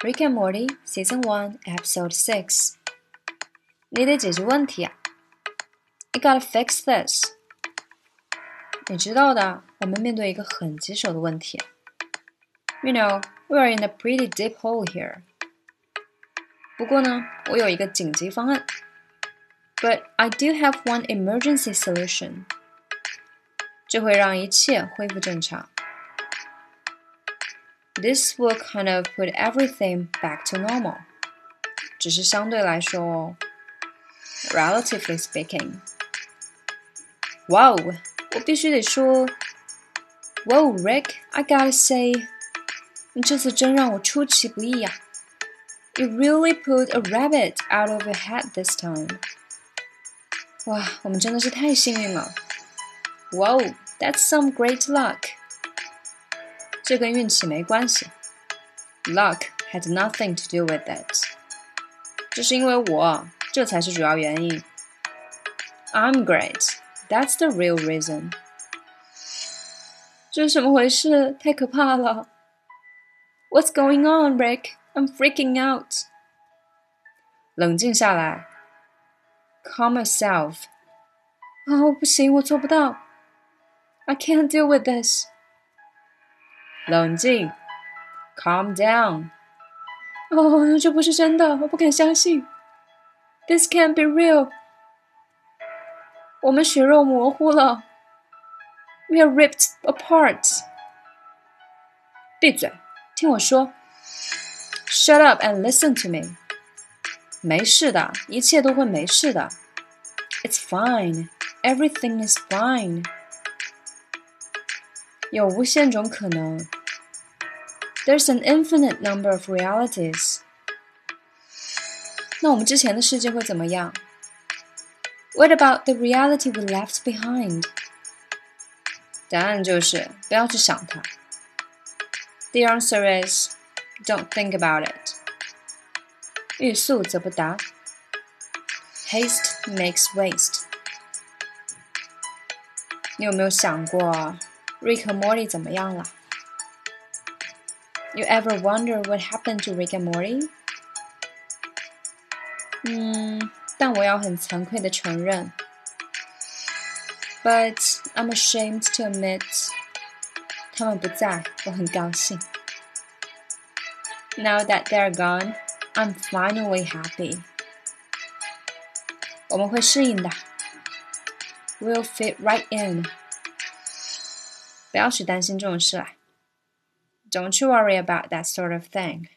Rick and Morty Season One Episode Six。你得解决问题啊！You gotta fix this。你知道的，我们面对一个很棘手的问题。You know, we are in a pretty deep hole here。不过呢，我有一个紧急方案。But I do have one emergency solution。这会让一切恢复正常。 This will kind of put everything back to normal. 只是相对来说哦，relatively speaking。哇哦，我必须得说，Whoa, Rick, I gotta say，你这次真让我出其不意呀、啊。You really pulled a rabbit out of your hat this time. 哇，我们真的是太幸运了。Whoa, that's some great luck. 这跟运气没关系。Luck had nothing to do with it。这是因为我，这才是主要原因。I'm great. That's the real reason. 这是怎么回事？太可怕了！What's going on, Rick? I'm freaking out. 冷静下来。Calm yourself. 哦，不行，我做不到。I can't deal with this. 冷静，calm down。哦，这不是真的，我不敢相信。This can't be real。我们血肉模糊了。We are ripped apart。闭嘴，听我说。Shut up and listen to me。没事的，一切都会没事的。It's fine. Everything is fine. 有无限种可能。 There's an infinite number of realities. 那我们之前的世界会怎么样？What about the reality we left behind? 答案就是不要去想它。The answer is don't think about it. 欲速则不达。Haste makes waste. 你有没有想过，Rick 和 Morty 怎么样了 ？You ever wonder what happened to Rick and Morty? 嗯，但我要很惭愧的承认，But I'm ashamed to admit，他们不在，我很高兴。Now that they're gone, I'm finally happy. 我们会适应的，We'll fit right in. 不要去担心这种事啦。 Don't you worry about that sort of thing.